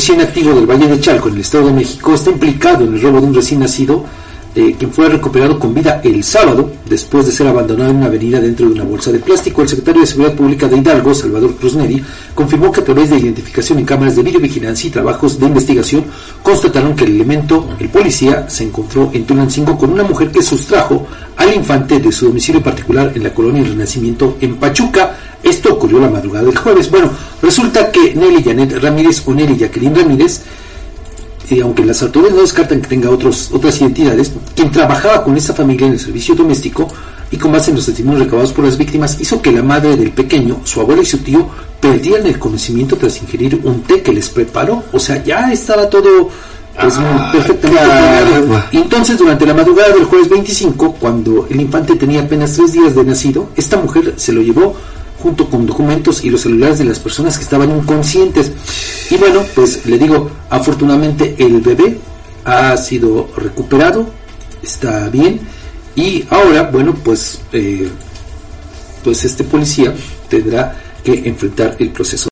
policía activo del Valle de Chalco, en el Estado de México, está implicado en el robo de un recién nacido, eh, quien fue recuperado con vida el sábado, después de ser abandonado en una avenida dentro de una bolsa de plástico. El secretario de Seguridad Pública de Hidalgo, Salvador Cruz Neri, confirmó que a través de identificación en cámaras de videovigilancia y trabajos de investigación, constataron que el elemento, el policía, se encontró en Tulancingo con una mujer que sustrajo al infante de su domicilio particular en la colonia Renacimiento en Pachuca. Esto ocurrió la madrugada del jueves. Bueno, resulta que Nelly Janet Ramírez o Nelly Jacqueline Ramírez, y aunque las autoridades no descartan que tenga otros, otras identidades, quien trabajaba con esta familia en el servicio doméstico y con base en los testimonios recabados por las víctimas, hizo que la madre del pequeño, su abuela y su tío perdieran el conocimiento tras ingerir un té que les preparó. O sea, ya estaba todo pues, Ah, perfectamente entonces, durante la madrugada del jueves 25, cuando el infante tenía apenas tres días de nacido, esta mujer se lo llevó junto con documentos y los celulares de las personas que estaban inconscientes. Y bueno, pues le digo, afortunadamente el bebé ha sido recuperado, está bien, y ahora, bueno, pues, eh, pues este policía tendrá que enfrentar el proceso.